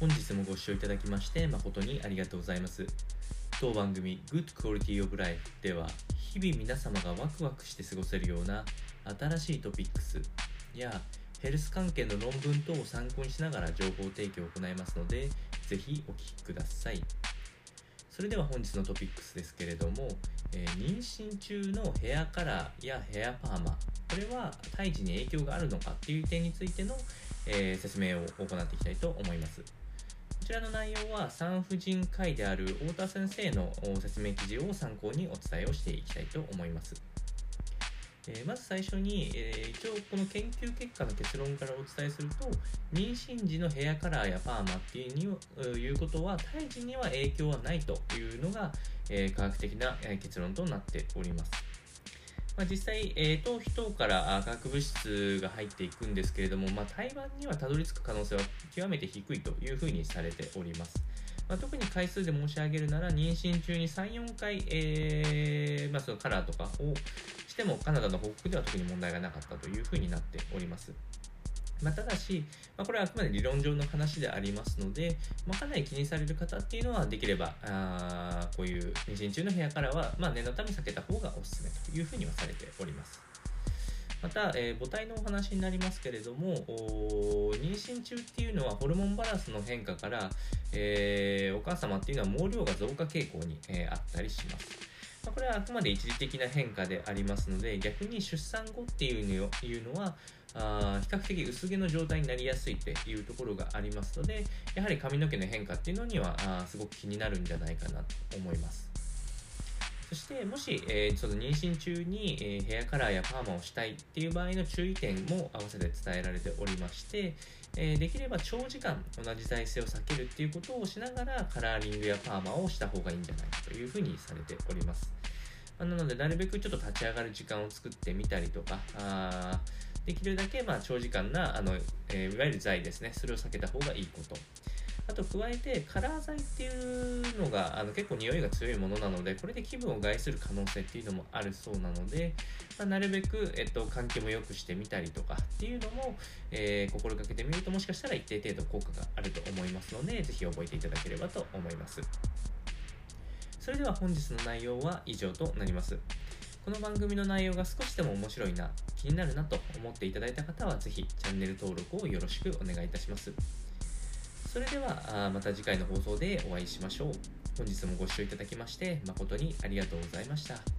本日もご視聴いただきまして誠にありがとうございます。当番組 Good Quality of Life では日々皆様がワクワクして過ごせるような新しいトピックスやヘルス関係の論文等を参考にしながら情報提供を行いますのでぜひお聞きください。それでは本日のトピックスですけれども、えー妊娠中のヘアカラーやヘアパーマこれは胎児に影響があるのかっていう点についての、えー説明を行っていきたいと思います。ちらの内容は産婦人科医である太田先生の説明記事を参考にお伝えをしていきたいと思います。えまず最初に、えー一応この研究結果の結論からお伝えすると妊娠時のヘアカラーやパーマっていうにいうことは胎児には影響はないというのが、えー科学的なえ結論となっております。まあ、実際、えー、頭皮等から化学物質が入っていくんですけれども、まあ、胎盤にはたどり着く可能性は極めて低いというふうにされております。まあ、特に回数で申し上げるなら、妊娠中に3、4回、えーまあ、そのカラーとかをしても、カナダの報告では特に問題がなかったというふうになっております。まあ、ただし、まあ、これはあくまで理論上の話でありますので、まあ、かなり気にされる方っていうのは、できれば、あこういう妊娠中の部屋からは、まあ、念のため避けた方がおすすめというふうにはされております。また、えー母体のお話になりますけれども、妊娠中っていうのはホルモンバランスの変化から、えーお母様っていうのは毛量が増加傾向に、えーあったりします。まあ、これはあくまで一時的な変化でありますので、逆に出産後っていうのいうのは、あ比較的薄毛の状態になりやすいっていうところがありますので、やはり髪の毛の変化っていうのにはあすごく気になるんじゃないかなと思います。そして、もし、えーその妊娠中に、えーヘアカラーやパーマをしたいっていう場合の注意点も合わせて伝えられておりまして、えーできれば長時間同じ体勢を避けるっていうことをしながらカラーリングやパーマをした方がいいんじゃないかというふうにされております。まなので、なるべくちょっと立ち上がる時間を作ってみたりとか、あできるだけまあ長時間なあの、えいわゆる剤ですね、それを避けた方がいいこと。あと加えてカラー剤っていうのがあの結構匂いが強いものなのでこれで気分を害する可能性っていうのもあるそうなので、まあなるべく、えっと、換気も良くしてみたりとかっていうのも、えー心がけてみるともしかしたら一定程度効果があると思いますのでぜひ覚えていただければと思います。それでは本日の内容は以上となります。この番組の内容が少しでも面白いな気になるなと思っていただいた方はぜひチャンネル登録をよろしくお願いいたします。それではまた次回の放送でお会いしましょう。本日もご視聴いただきまして誠にありがとうございました。